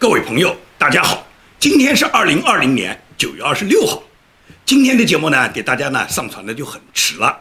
各位朋友，大家好，今天是二零二零年九月二十六号。今天的节目呢，给大家呢上传的就很迟了。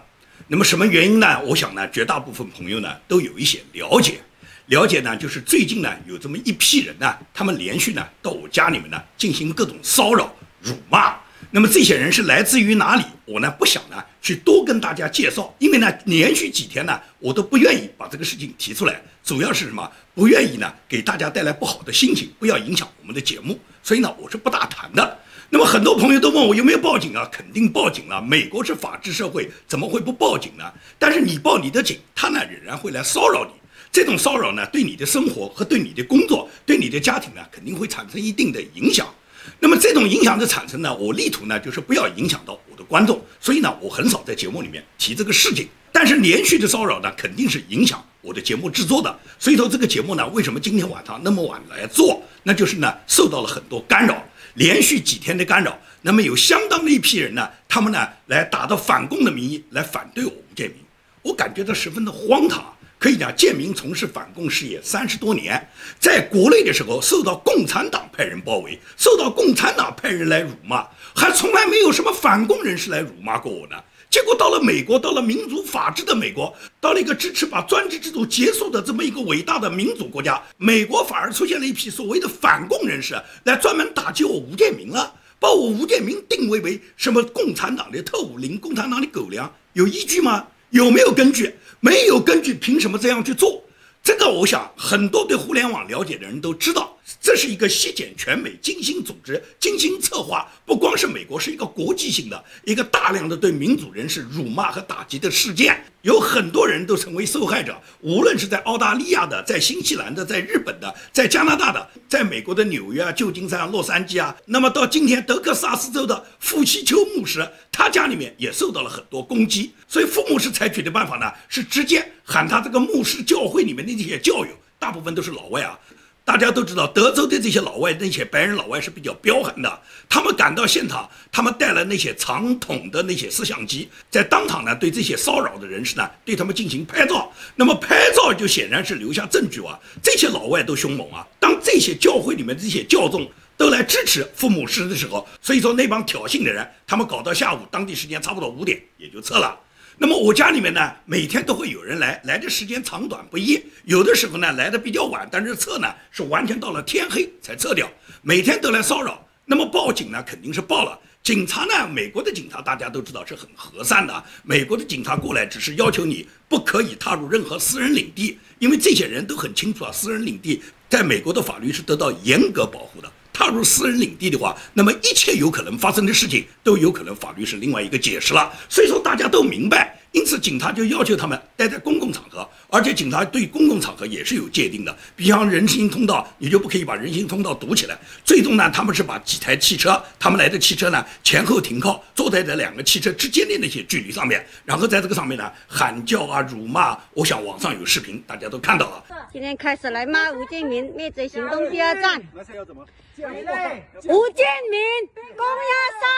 那么什么原因呢？我想呢，绝大部分朋友呢都有一些了解。了解呢，就是最近呢有这么一批人呢，他们连续呢到我家里面呢进行各种骚扰、辱骂。那么这些人是来自于哪里？我呢不想呢去多跟大家介绍，因为呢连续几天呢我都不愿意把这个事情提出来，主要是什么？不愿意呢给大家带来不好的心情，不要影响我们的节目，所以呢我是不大谈的。那么很多朋友都问我有没有报警啊？肯定报警了，美国是法治社会，怎么会不报警呢？但是你报你的警，他呢仍然会来骚扰你，这种骚扰呢对你的生活和对你的工作、对你的家庭呢肯定会产生一定的影响。那么这种影响的产生呢，我力图呢就是不要影响到我的观众，所以呢我很少在节目里面提这个事情。但是连续的骚扰呢，肯定是影响我的节目制作的。所以说这个节目呢，为什么今天晚上那么晚来做？那就是呢受到了很多干扰，连续几天的干扰。那么有相当的一批人呢，他们呢来打着反共的名义来反对我吴建民，我感觉到十分的荒唐。可以讲，建民从事反共事业三十多年，在国内的时候受到共产党派人包围，受到共产党派人来辱骂，还从来没有什么反共人士来辱骂过我呢。结果到了美国，到了民主法治的美国，到了一个支持把专制制度结束的这么一个伟大的民主国家，美国反而出现了一批所谓的反共人士，来专门打击我吴建民了，把我吴建民定位为什么共产党的特务领共产党的狗粮，有依据吗？有没有根据？没有根据，凭什么这样去做？这个，我想很多对互联网了解的人都知道。这是一个席卷全美、精心组织、精心策划，不光是美国，是一个国际性的一个大量的对民主人士辱骂和打击的事件，有很多人都成为受害者。无论是在澳大利亚的、在新西兰的、在日本的、在加拿大的、在美国的纽约啊、旧金山、洛杉矶啊，那么到今天德克萨斯州的富西丘牧师，他家里面也受到了很多攻击。所以傅牧师采取的办法呢，是直接喊他这个牧师教会里面的那些教友，大部分都是老外啊。大家都知道，德州的这些老外，那些白人老外是比较彪悍的。他们赶到现场，他们带了那些长筒的那些摄像机，在当场呢，对这些骚扰的人士呢，对他们进行拍照。那么拍照就显然是留下证据啊。这些老外都凶猛啊。当这些教会里面这些教众都来支持父母师的时候，所以说那帮挑衅的人，他们搞到下午当地时间差不多五点也就撤了。那么我家里面呢，每天都会有人来，来的时间长短不一，有的时候呢来的比较晚，但是撤呢是完全到了天黑才撤掉，每天都来骚扰。那么报警呢肯定是报了，警察呢，美国的警察大家都知道是很和善的，美国的警察过来只是要求你不可以踏入任何私人领地，因为这些人都很清楚啊，私人领地在美国的法律是得到严格保护的。踏入私人领地的话，那么一切有可能发生的事情都有可能法律是另外一个解释了。所以说大家都明白，因此警察就要求他们待在公共场合，而且警察对公共场合也是有界定的。比方人行通道，你就不可以把人行通道堵起来。最终呢，他们是把几台汽车，他们来的汽车呢前后停靠，坐在这两个汽车之间的那些距离上面，然后在这个上面呢喊叫啊、辱骂。我想网上有视频，大家都看到了。今天开始来骂吴建民，灭罪行动第二站。那是要怎么？吴建民，公鸭山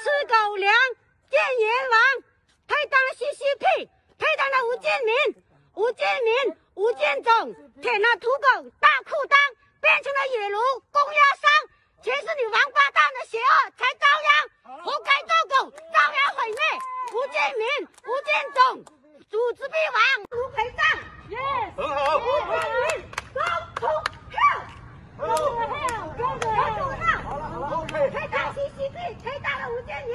吃狗粮，见阎王，配当 CCP，配当了吴建民，吴建民，吴建总，舔了土狗大裤裆，变成了野奴，公鸭山，全是你王八蛋的邪恶才遭殃，活该做狗，遭殃毁灭。吴建民，吴建总，组织必亡，卢陪葬。Yes，很好。吴建民，Go to hell，Go to hell，Go to hell，好了好了，OK。配当 CCP，配当了吴建民。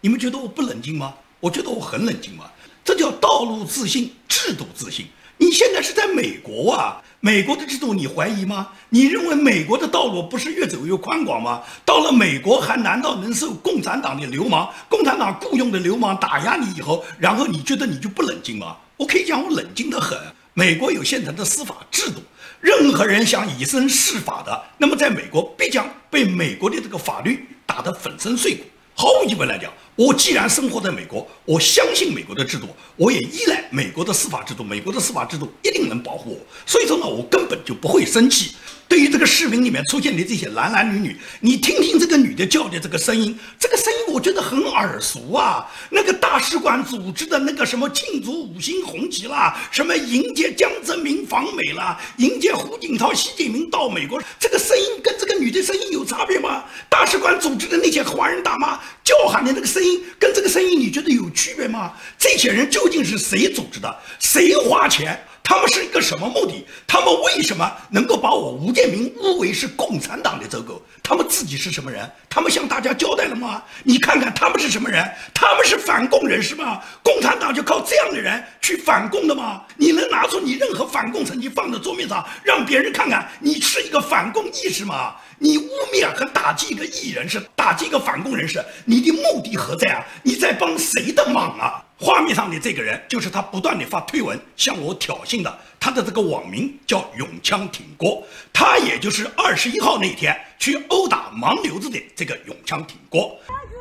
你们觉得我不冷静吗？我觉得我很冷静嘛。这叫道路自信，制度自信。你现在是在美国啊，美国的制度你怀疑吗？你认为美国的道路不是越走越宽广吗？到了美国还难道能受共产党的流氓、共产党雇佣的流氓打压你以后，然后你觉得你就不冷静吗？我可以讲我冷静得很。美国有现成的司法制度，任何人想以身试法的，那么在美国必将被美国的这个法律打得粉身碎骨。毫无疑问来讲，我既然生活在美国，我相信美国的制度，我也依赖美国的司法制度，美国的司法制度一定能保护我。所以说呢，我根本就不会生气。对于这个视频里面出现的这些男男女女，你听听这个女的叫的这个声音，这个声音我觉得很耳熟啊。那个大使馆组织的那个什么庆祝五星红旗啦，什么迎接江泽民访美啦，迎接胡锦涛、习近平到美国，这个声音跟这个女的声音有差别吗？大使馆组织的那些华人大妈叫喊的那个声音跟这个生意，你觉得有区别吗？这些人究竟是谁组织的？谁花钱？他们是一个什么目的？他们为什么能够把我吴建民误为是共产党的走狗？他们自己是什么人？他们向大家交代了吗？你看看他们是什么人？他们是反共人士吗？共产党就靠这样的人去反共的吗？你能拿出你任何反共成绩放在桌面上，让别人看看你是一个反共意识吗？你污蔑和打击一个艺人是，打击一个反共人士，你的目的何在啊？你在帮谁的忙啊？画面上的这个人就是他不断的发推文向我挑衅的，他的这个网名叫“永枪挺锅”，他也就是二十一号那天去殴打盲流子的这个“永枪挺锅”。儿子，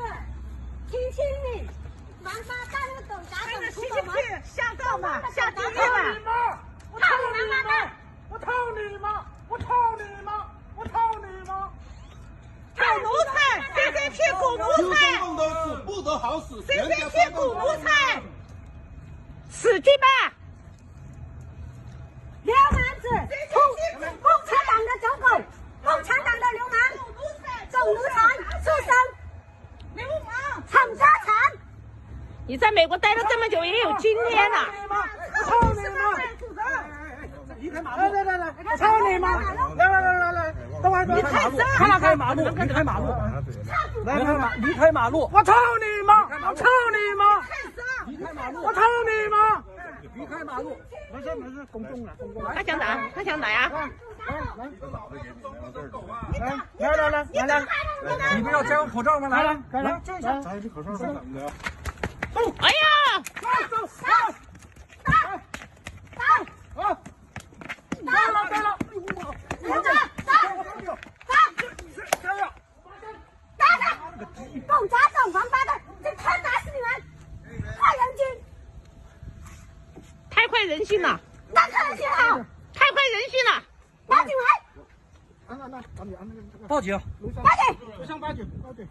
听清你，王八蛋的狗杂种，出了门下道嘛，下地狱嘛狱嘛！我操你妈！我操你妈！我操你妈！我操你妈！狗奴才，谁谁屁股奴才，梦都死不得好死，谁谁屁股奴才，死去吧！流氓子，共共产党的走狗，共产党的流氓，狗奴才，畜生，流氓！厂家产。你在美国待了这么久，也有今天了。操你妈！离开马路！来来来来，操你妈！来来来来来，等会儿你开离开马路，离开马路，来来来，离开马路！我操你妈！我操你妈！离开马路！我操你妈！离开马路！没事没事，公众了公众了。他想打，他想打呀！来来来来来，你不要摘我口罩吗？来来来来，摘这口罩是怎么的？哎呀，走走走！打打啊！打了打了！留着，打加油！打他！王八蛋，这他打死你们！快人精，太快人心了，打可信好，太快人心了！报警来，报警！报警！楼上报警，报警！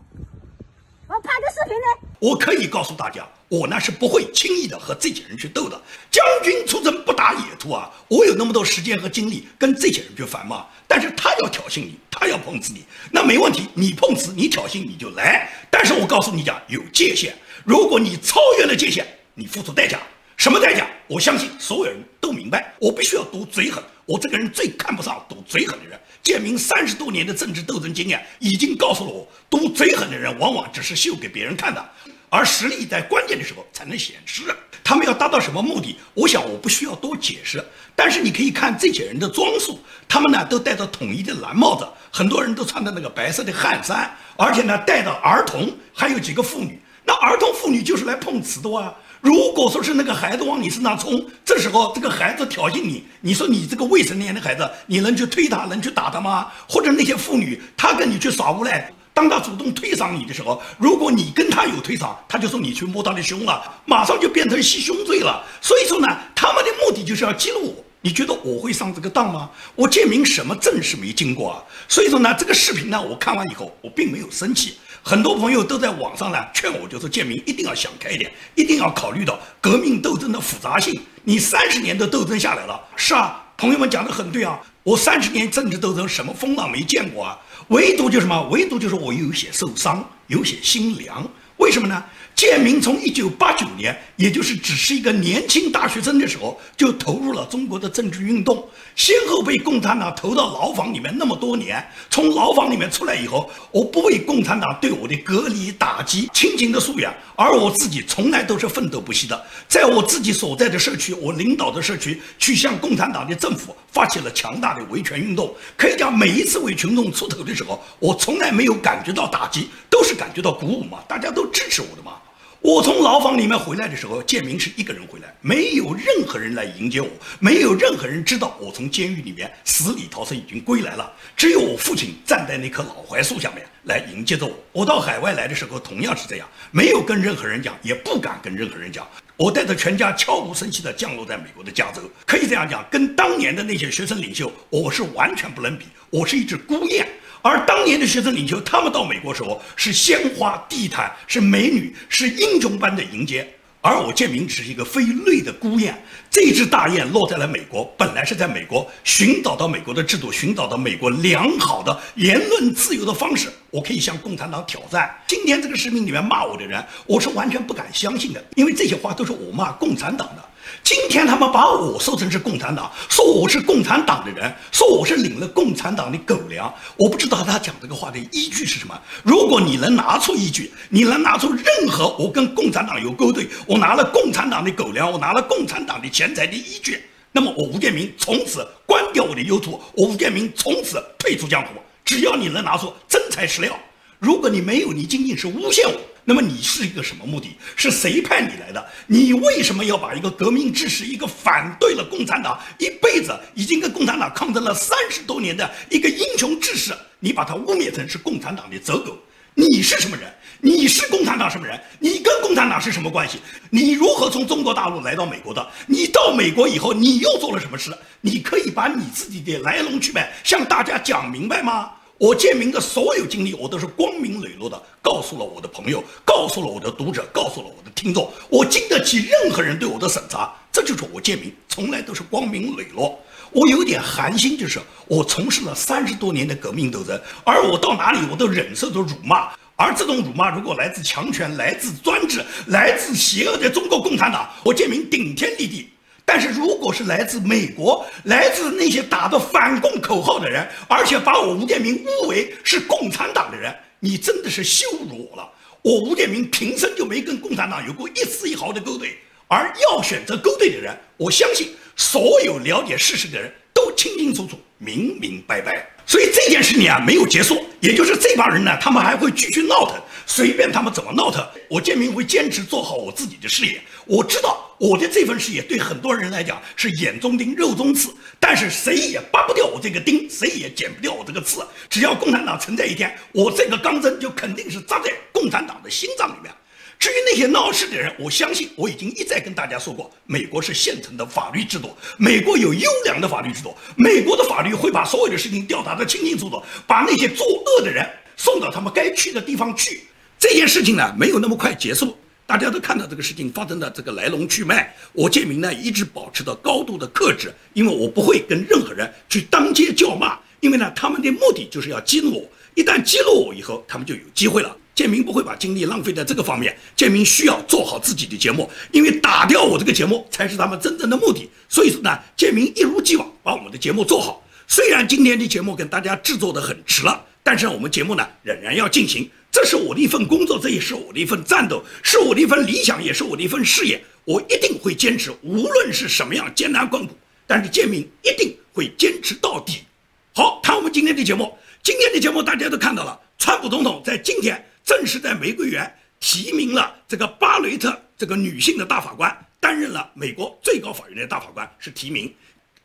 我拍的视频呢。我可以告诉大家，我呢是不会轻易的和这些人去斗的。将军出征不打野兔啊！我有那么多时间和精力跟这些人去反骂，但是他要挑衅你，他要碰瓷你，那没问题，你碰瓷，你挑衅你就来。但是我告诉你讲，有界限，如果你超越了界限，你付出代价。什么代价？我相信所有人都明白。我必须要赌嘴狠，我这个人最看不上赌嘴狠的人。建明三十多年的政治斗争经验已经告诉了我，赌嘴狠的人往往只是秀给别人看的，而实力在关键的时候才能显示。他们要达到什么目的？我想我不需要多解释。但是你可以看这些人的装束，他们呢都戴着统一的蓝帽子，很多人都穿的那个白色的汗衫，而且呢带着儿童，还有几个妇女。那儿童妇女就是来碰瓷的哇！如果说是那个孩子往你身上冲，这时候这个孩子挑衅你，你说你这个未成年的孩子，你能去推他，能去打他吗？或者那些妇女，她跟你去耍无赖，当她主动推搡你的时候，如果你跟她有推搡，她就说你去摸她的胸了，马上就变成袭胸罪了。所以说呢，他们的目的就是要激怒我。你觉得我会上这个当吗？我建明什么正事没经过啊？所以说呢，这个视频呢，我看完以后，我并没有生气。很多朋友都在网上呢劝我，就是建民一定要想开一点，一定要考虑到革命斗争的复杂性。你三十年的斗争下来了，是啊，朋友们讲的很对啊。我三十年政治斗争，什么风浪没见过啊？唯独就是什么？唯独就是我有些受伤，有些心凉。为什么呢？建明从一九八九年，也就是只是一个年轻大学生的时候，就投入了中国的政治运动，先后被共产党投到牢房里面那么多年。从牢房里面出来以后，我不为共产党对我的隔离打击亲情的疏远，而我自己从来都是奋斗不息的，在我自己所在的社区，我领导的社区，去向共产党的政府发起了强大的维权运动。可以讲，每一次为群众出头的时候，我从来没有感觉到打击，都是感觉到鼓舞嘛，大家都支持我的吗。我从牢房里面回来的时候，建明是一个人回来，没有任何人来迎接我，没有任何人知道我从监狱里面死里逃生已经归来了。只有我父亲站在那棵老槐树下面来迎接着我。我到海外来的时候同样是这样，没有跟任何人讲，也不敢跟任何人讲。我带着全家悄无声息地降落在美国的加州，可以这样讲，跟当年的那些学生领袖，我是完全不能比。我是一只孤雁。而当年的学生领袖，他们到美国时候是鲜花地毯，是美女，是英雄般的迎接。而我建明只是一个飞累的孤雁。这只大雁落在了美国，本来是在美国寻找到美国的制度，寻找到美国良好的言论自由的方式。我可以向共产党挑战。今天这个视频里面骂我的人，我是完全不敢相信的，因为这些话都是我骂共产党的。今天他们把我说成是共产党，说我是共产党的人，说我是领了共产党的狗粮。我不知道他讲这个话的依据是什么。如果你能拿出依据，你能拿出任何我跟共产党有勾兑，我拿了共产党的狗粮，我拿了共产党的钱财的依据，那么我吴建明从此关掉我的 YouTube，我吴建明从此退出江湖。只要你能拿出真材实料，如果你没有，你仅仅是诬陷我。那么你是一个什么目的？是谁派你来的？你为什么要把一个革命志士、一个反对了共产党一辈子、已经跟共产党抗争了三十多年的一个英雄志士，你把他污蔑成是共产党的走狗？你是什么人？你是共产党什么人？你跟共产党是什么关系？你如何从中国大陆来到美国的？你到美国以后，你又做了什么事？你可以把你自己的来龙去脉向大家讲明白吗？我建明的所有经历，我都是光明磊落的告诉了我的朋友，告诉了我的读者，告诉了我的听众。我经得起任何人对我的审查，这就是我建明，从来都是光明磊落。我有点寒心，就是我从事了三十多年的革命斗争，而我到哪里我都忍受着辱骂，而这种辱骂如果来自强权、来自专制、来自邪恶的中国共产党，我建明顶天立地。但是，如果是来自美国、来自那些打着反共口号的人，而且把我吴建明误为是共产党的人，你真的是羞辱我了。我吴建明平生就没跟共产党有过一丝一毫的勾兑，而要选择勾兑的人，我相信所有了解事实的人都清清楚楚、明明白白。所以这件事情啊没有结束，也就是这帮人呢，他们还会继续闹腾，随便他们怎么闹腾，我建明会坚持做好我自己的事业。我知道我的这份事业对很多人来讲是眼中钉、肉中刺，但是谁也拔不掉我这个钉，谁也剪不掉我这个刺。只要共产党存在一天，我这个钢针就肯定是扎在共产党的心脏里面。至于那些闹事的人，我相信我已经一再跟大家说过，美国是现成的法律制度，美国有优良的法律制度，美国的法律会把所有的事情调查得清清楚楚，把那些作恶的人送到他们该去的地方去。这件事情呢，没有那么快结束，大家都看到这个事情发生的这个来龙去脉。我建明呢，一直保持着高度的克制，因为我不会跟任何人去当街叫骂，因为呢，他们的目的就是要激怒我，一旦激怒我以后，他们就有机会了。建明不会把精力浪费在这个方面，建明需要做好自己的节目，因为打掉我这个节目才是他们真正的目的。所以说呢，建明一如既往把我们的节目做好。虽然今天的节目跟大家制作的很迟了，但是我们节目呢仍然要进行，这是我的一份工作，这也是我的一份战斗，是我的一份理想，也是我的一份事业。我一定会坚持，无论是什么样艰难困苦，但是建明一定会坚持到底。好，谈我们今天的节目，今天的节目大家都看到了，川普总统在今天。正式在玫瑰园提名了这个巴雷特这个女性的大法官，担任了美国最高法院的大法官，是提名。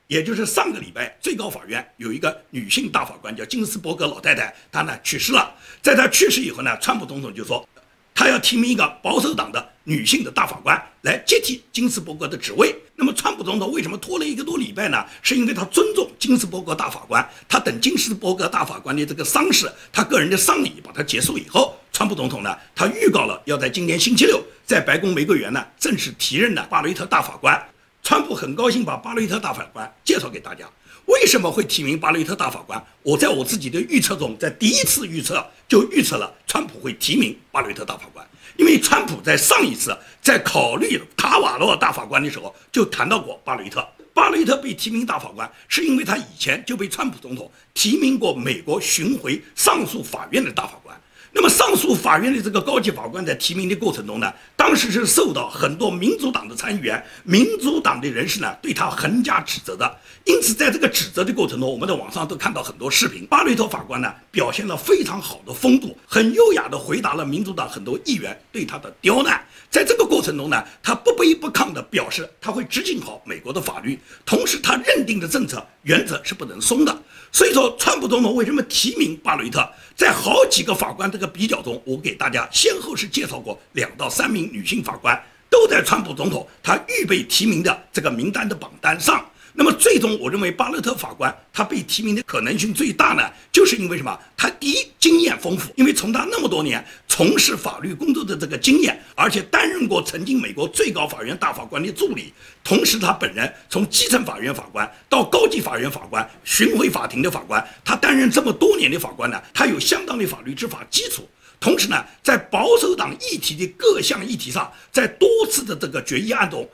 也就是上个礼拜，最高法院有一个女性大法官叫金斯伯格老太太，她呢去世了。在她去世以后呢，川普总统就说。他要提名一个保守党的女性的大法官来接替金斯伯格的职位。那么，川普总统为什么拖了一个多礼拜呢？是因为他尊重金斯伯格大法官，他等金斯伯格大法官的这个丧事，他个人的丧礼把它结束以后，川普总统呢，他预告了要在今年星期六在白宫玫瑰园呢正式提任的巴雷特大法官。川普很高兴把巴雷特大法官介绍给大家。为什么会提名巴雷特大法官？我在我自己的预测中，在第一次预测就预测了川普会提名巴雷特大法官，因为川普在上一次在考虑卡瓦罗大法官的时候就谈到过巴雷特。巴雷特被提名大法官，是因为他以前就被川普总统提名过美国巡回上诉法院的大法官。那么上诉法院的这个高级法官在提名的过程中呢，当时是受到很多民主党的参议员、民主党的人士呢对他横加指责的。因此，在这个指责的过程中，我们在网上都看到很多视频。巴雷特法官呢表现了非常好的风度，很优雅地回答了民主党很多议员对他的刁难。在这个过程中呢，他不卑不亢地表示他会执行好美国的法律，同时他认定的政策原则是不能松的。所以说，川普总统为什么提名巴雷特？在好几个法官这个比较中，我给大家先后是介绍过两到三名女性法官，都在川普总统他预备提名的这个名单的榜单上。那么最终，我认为巴勒特法官他被提名的可能性最大呢，就是因为什么？他第一经验丰富，因为从他那么多年从事法律工作的这个经验，而且担任过曾经美国最高法院大法官的助理，同时他本人从基层法院法官到高级法院法官、巡回法庭的法官，他担任这么多年的法官呢，他有相当的法律执法基础。同时呢，在保守党议题的各项议题上，在多次的这个决议案中。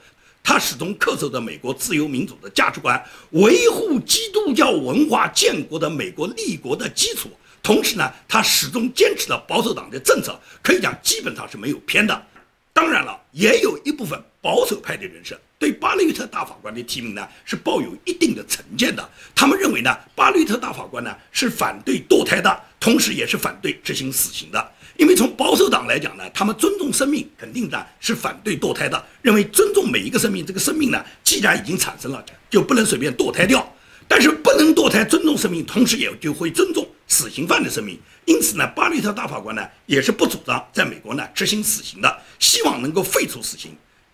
他始终恪守着美国自由民主的价值观，维护基督教文化建国的美国立国的基础。同时呢，他始终坚持了保守党的政策，可以讲基本上是没有偏的。当然了，也有一部分保守派的人士对巴雷特大法官的提名呢是抱有一定的成见的。他们认为呢，巴雷特大法官呢是反对堕胎的，同时也是反对执行死刑的。因为从保守党来讲呢，他们尊重生命，肯定的是反对堕胎的，认为尊重每一个生命，这个生命呢，既然已经产生了，就不能随便堕胎掉。但是不能堕胎，尊重生命，同时也就会尊重死刑犯的生命。因此呢，巴雷特大法官呢，也是不主张在美国呢执行死刑的，希望能够废除死刑。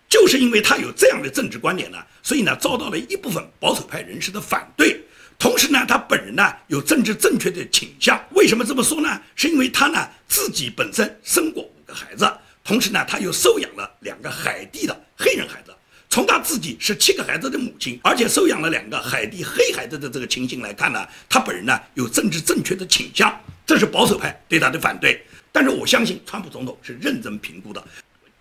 就是因为他有这样的政治观点呢，所以呢，遭到了一部分保守派人士的反对。同时呢，他本人呢有政治正确的倾向。为什么这么说呢？是因为他呢自己本身生过五个孩子，同时呢他又收养了两个海地的黑人孩子。从他自己是七个孩子的母亲，而且收养了两个海地黑孩子的这个情形来看呢，他本人呢有政治正确的倾向。这是保守派对他的反对。但是我相信川普总统是认真评估的。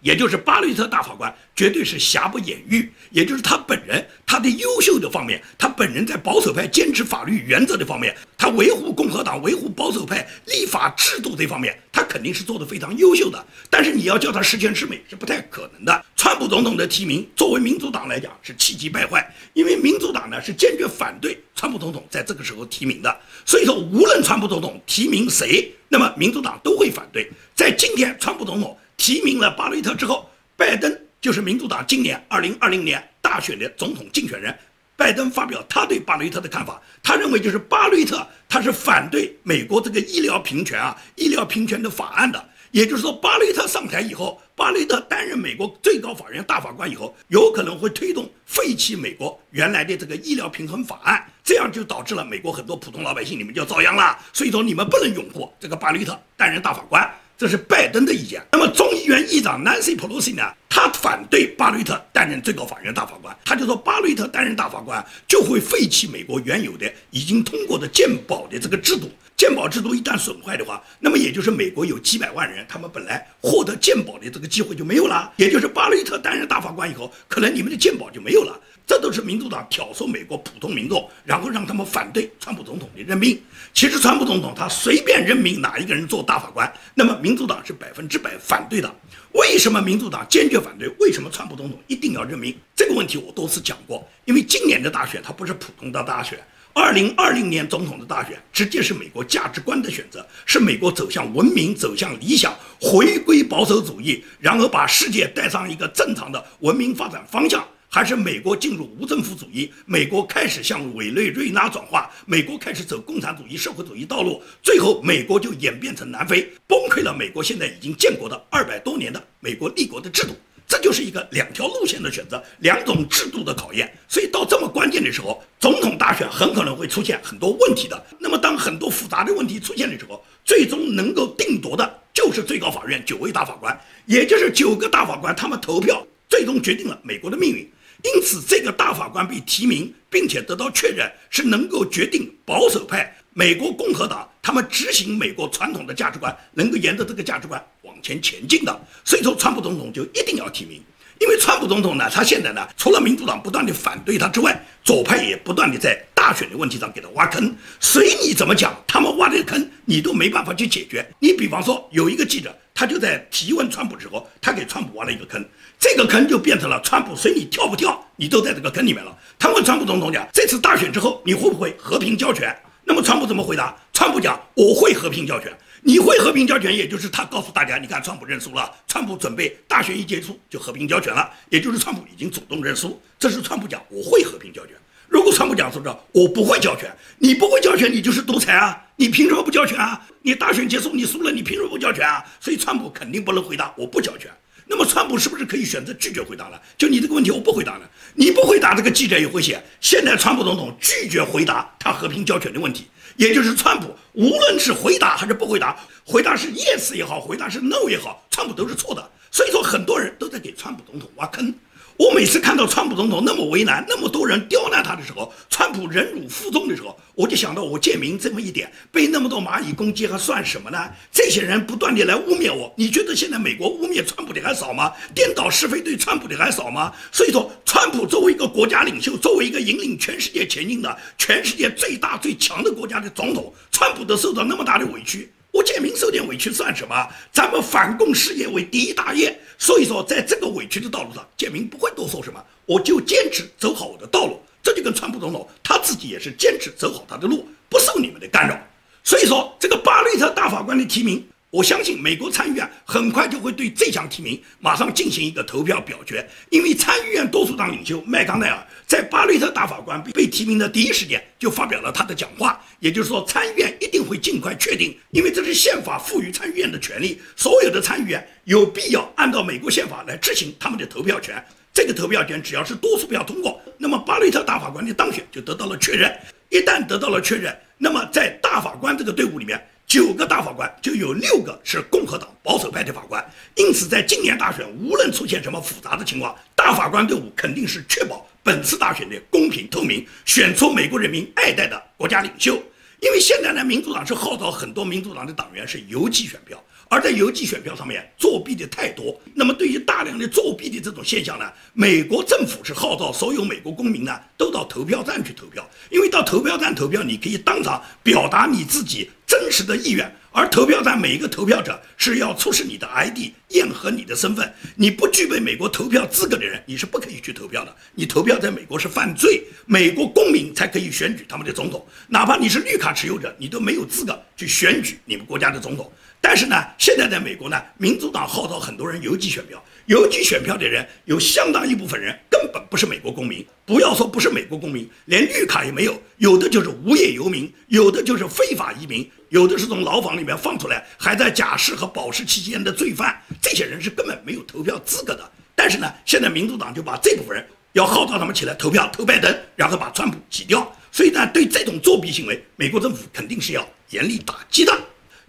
也就是巴雷特大法官绝对是瑕不掩瑜，也就是他本人他的优秀的方面，他本人在保守派坚持法律原则的方面，他维护共和党、维护保守派立法制度这方面，他肯定是做得非常优秀的。但是你要叫他十全十美是不太可能的。川普总统的提名，作为民主党来讲是气急败坏，因为民主党呢是坚决反对川普总统在这个时候提名的。所以说，无论川普总统提名谁，那么民主党都会反对。在今天，川普总统。提名了巴雷特之后，拜登就是民主党今年二零二零年大选的总统竞选人。拜登发表他对巴雷特的看法，他认为就是巴雷特他是反对美国这个医疗平权啊，医疗平权的法案的。也就是说，巴雷特上台以后，巴雷特担任美国最高法院大法官以后，有可能会推动废弃美国原来的这个医疗平衡法案，这样就导致了美国很多普通老百姓你们就遭殃了。所以说，你们不能拥护这个巴雷特担任大法官。这是拜登的意见。那么众议院议长 Nancy Pelosi 呢？他反对巴雷特担任最高法院大法官。他就说，巴雷特担任大法官就会废弃美国原有的已经通过的鉴保的这个制度。鉴保制度一旦损坏的话，那么也就是美国有几百万人，他们本来获得鉴保的这个机会就没有了。也就是巴雷特担任大法官以后，可能你们的鉴保就没有了。这都是民主党挑唆美国普通民众，然后让他们反对川普总统的任命。其实川普总统他随便任命哪一个人做大法官，那么民主党是百分之百反对的。为什么民主党坚决反对？为什么川普总统一定要任命？这个问题我多次讲过。因为今年的大选它不是普通的大选，二零二零年总统的大选直接是美国价值观的选择，是美国走向文明、走向理想、回归保守主义，然后把世界带上一个正常的文明发展方向。还是美国进入无政府主义，美国开始向委内瑞拉转化，美国开始走共产主义、社会主义道路，最后美国就演变成南非，崩溃了。美国现在已经建国的二百多年的美国立国的制度，这就是一个两条路线的选择，两种制度的考验。所以到这么关键的时候，总统大选很可能会出现很多问题的。那么当很多复杂的问题出现的时候，最终能够定夺的就是最高法院九位大法官，也就是九个大法官，他们投票最终决定了美国的命运。因此，这个大法官被提名，并且得到确认，是能够决定保守派美国共和党他们执行美国传统的价值观，能够沿着这个价值观往前前进的。所以说，川普总统就一定要提名，因为川普总统呢，他现在呢，除了民主党不断的反对他之外，左派也不断的在大选的问题上给他挖坑。随你怎么讲，他们挖的坑你都没办法去解决。你比方说有一个记者，他就在提问川普之后，他给川普挖了一个坑，这个坑就变成了川普随你跳不跳，你都在这个坑里面了。他问川普总统讲，这次大选之后你会不会和平交权？那么川普怎么回答？川普讲我会和平交权。你会和平交权，也就是他告诉大家，你看川普认输了，川普准备大选一结束就和平交权了，也就是川普已经主动认输。这是川普讲我会和平交权。如果川普讲说这我不会交权，你不会交权，你就是独裁啊！你凭什么不交权啊？你大选结束你输了，你凭什么不交权啊？所以川普肯定不能回答我不交权。那么川普是不是可以选择拒绝回答了？就你这个问题我不回答了，你不回答，这个记者也会写。现在川普总统拒绝回答他和平交权的问题。也就是川普，无论是回答还是不回答，回答是 yes 也好，回答是 no 也好，川普都是错的。所以说，很多人都在给川普总统挖坑。我每次看到川普总统那么为难，那么多人刁难他的时候，川普忍辱负重的时候，我就想到我建明这么一点，被那么多蚂蚁攻击还算什么呢？这些人不断地来污蔑我，你觉得现在美国污蔑川普的还少吗？颠倒是非对川普的还少吗？所以说，川普作为一个国家领袖，作为一个引领全世界前进的全世界最大最强的国家的总统，川普都受到那么大的委屈。我建民受点委屈算什么？咱们反共事业为第一大业，所以说在这个委屈的道路上，建民不会多说什么，我就坚持走好我的道路。这就跟川普总统他自己也是坚持走好他的路，不受你们的干扰。所以说，这个巴雷特大法官的提名。我相信美国参议院很快就会对这项提名马上进行一个投票表决，因为参议院多数党领袖麦康奈尔在巴雷特大法官被提名的第一时间就发表了他的讲话，也就是说参议院一定会尽快确定，因为这是宪法赋予参议院的权利，所有的参议员有必要按照美国宪法来执行他们的投票权。这个投票权只要是多数票通过，那么巴雷特大法官的当选就得到了确认。一旦得到了确认，那么在大法官这个队伍里面。九个大法官就有六个是共和党保守派的法官，因此在今年大选，无论出现什么复杂的情况，大法官队伍肯定是确保本次大选的公平透明，选出美国人民爱戴的国家领袖。因为现在呢，民主党是号召很多民主党的党员是邮寄选票。而在邮寄选票上面作弊的太多，那么对于大量的作弊的这种现象呢，美国政府是号召所有美国公民呢都到投票站去投票，因为到投票站投票，你可以当场表达你自己真实的意愿。而投票站每一个投票者是要出示你的 ID，验核你的身份。你不具备美国投票资格的人，你是不可以去投票的。你投票在美国是犯罪，美国公民才可以选举他们的总统，哪怕你是绿卡持有者，你都没有资格去选举你们国家的总统。但是呢，现在在美国呢，民主党号召很多人邮寄选票，邮寄选票的人有相当一部分人根本不是美国公民，不要说不是美国公民，连绿卡也没有，有的就是无业游民，有的就是非法移民，有的是从牢房里面放出来还在假释和保释期间的罪犯，这些人是根本没有投票资格的。但是呢，现在民主党就把这部分人要号召他们起来投票投拜登，然后把川普挤掉。所以呢，对这种作弊行为，美国政府肯定是要严厉打击的。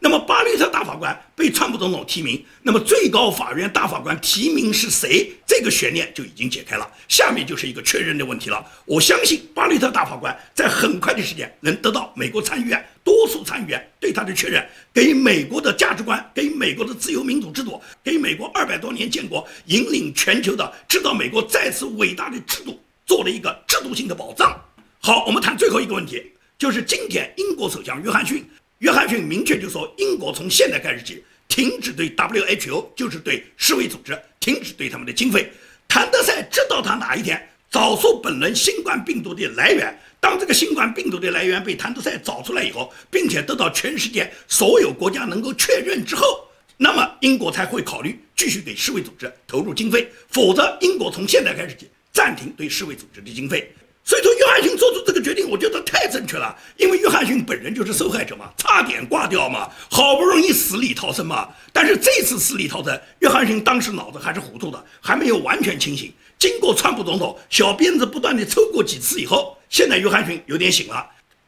那么巴雷特大法官被川普总统提名，那么最高法院大法官提名是谁？这个悬念就已经解开了。下面就是一个确认的问题了。我相信巴雷特大法官在很快的时间能得到美国参议院多数参议员对他的确认，给美国的价值观、给美国的自由民主制度、给美国二百多年建国、引领全球的制造美国再次伟大的制度做了一个制度性的保障。好，我们谈最后一个问题，就是今天英国首相约翰逊。约翰逊明确就说，英国从现在开始起停止对 WHO，就是对世卫组织停止对他们的经费。谭德赛知道他哪一天找出本轮新冠病毒的来源，当这个新冠病毒的来源被谭德赛找出来以后，并且得到全世界所有国家能够确认之后，那么英国才会考虑继续给世卫组织投入经费，否则英国从现在开始起暂停对世卫组织的经费。所以说，约翰逊做出这个决定，我觉得太正确了。因为约翰逊本人就是受害者嘛，差点挂掉嘛，好不容易死里逃生嘛。但是这次死里逃生，约翰逊当时脑子还是糊涂的，还没有完全清醒。经过川普总统小鞭子不断的抽过几次以后，现在约翰逊有点醒了。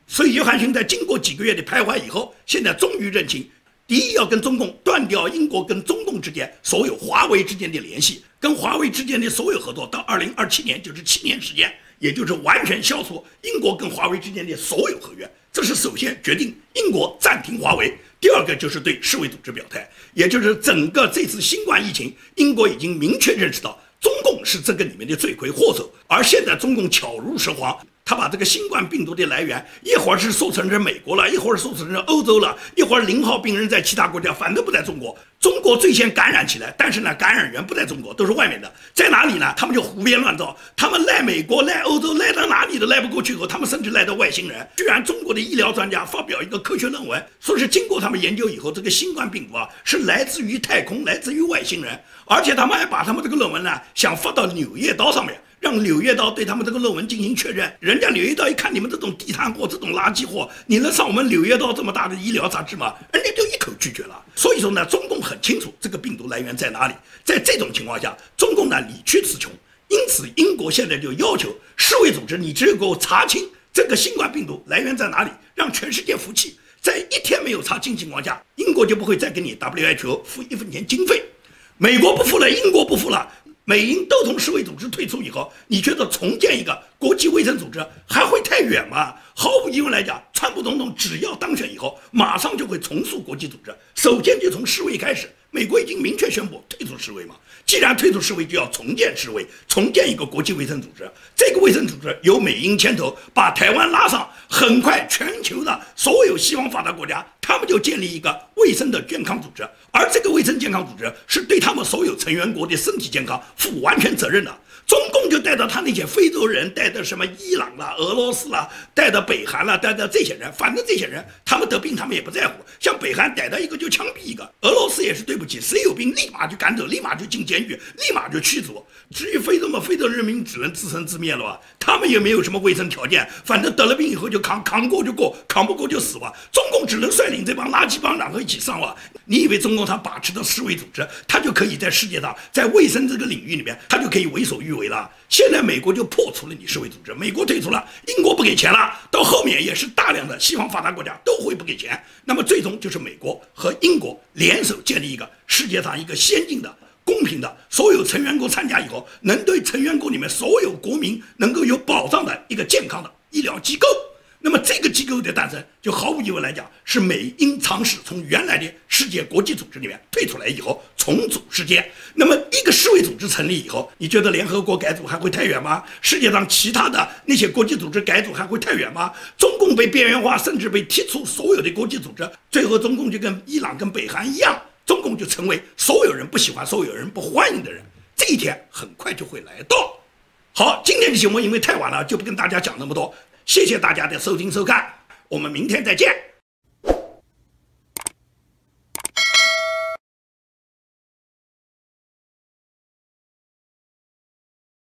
所以约翰逊在经过几个月的徘徊以后，现在终于认清：第一，要跟中共断掉英国跟中共之间所有华为之间的联系，跟华为之间的所有合作，到二零二七年就是七年时间。也就是完全消除英国跟华为之间的所有合约，这是首先决定英国暂停华为。第二个就是对世卫组织表态，也就是整个这次新冠疫情，英国已经明确认识到中共是这个里面的罪魁祸首，而现在中共巧如蛇簧。他把这个新冠病毒的来源一会儿是说成是美国了，一会儿说成是欧洲了，一会儿零号病人在其他国家，反正不在中国。中国最先感染起来，但是呢，感染源不在中国，都是外面的，在哪里呢？他们就胡编乱造，他们赖美国、赖欧洲、赖到哪里都赖不过去。以后他们甚至赖到外星人。居然中国的医疗专家发表一个科学论文，说是经过他们研究以后，这个新冠病毒啊是来自于太空，来自于外星人。而且他们还把他们这个论文呢，想发到《柳叶刀》上面。让《柳叶刀》对他们这个论文进行确认，人家《柳叶刀》一看你们这种地摊货、这种垃圾货，你能上我们《柳叶刀》这么大的医疗杂志吗？人家就一口拒绝了。所以说呢，中共很清楚这个病毒来源在哪里。在这种情况下，中共呢理屈词穷，因此英国现在就要求世卫组织，你只有给我查清这个新冠病毒来源在哪里，让全世界服气。在一天没有查清情况下，英国就不会再给你 WHO 付一分钱经费。美国不付了，英国不付了。美英都从世卫组织退出以后，你觉得重建一个国际卫生组织还会太远吗？毫无疑问来讲，川普总统只要当选以后，马上就会重塑国际组织，首先就从世卫开始。美国已经明确宣布退出世卫嘛，既然退出世卫，就要重建世卫，重建一个国际卫生组织。这个卫生组织由美英牵头，把台湾拉上，很快全球的所有西方发达国家，他们就建立一个卫生的健康组织，而这个卫生健康组织是对他们所有成员国的身体健康负完全责任的。中共就带着他那些非洲人，带着什么伊朗啦、俄罗斯啦，带着北韩啦，带着这些人，反正这些人他们得病，他们也不在乎。像北韩逮到一个就枪毙一个，俄罗斯也是对不起，谁有病立马就赶走，立马就进监狱，立马就驱逐。至于非洲嘛，非洲人民只能自生自灭了吧？他们也没有什么卫生条件，反正得了病以后就扛，扛过就过，扛不过就死吧。中共只能率领这帮垃圾帮然后一起上吧。你以为中共他把持的世卫组织，他就可以在世界上在卫生这个领域里面，他就可以为所欲为为了？现在美国就破除了你世卫组织，美国退出了，英国不给钱了，到后面也是大量的西方发达国家都会不给钱，那么最终就是美国和英国联手建立一个世界上一个先进的、公平的，所有成员国参加以后，能对成员国里面所有国民能够有保障的一个健康的医疗机构。那么这个机构的诞生，就毫无疑问来讲，是美英尝试从原来的世界国际组织里面退出来以后，重组世界。那么一个世卫组织成立以后，你觉得联合国改组还会太远吗？世界上其他的那些国际组织改组还会太远吗？中共被边缘化，甚至被踢出所有的国际组织，最后中共就跟伊朗、跟北韩一样，中共就成为所有人不喜欢、所有人不欢迎的人。这一天很快就会来到。好，今天的节目因为太晚了，就不跟大家讲那么多。谢谢大家的收听收看，我们明天再见。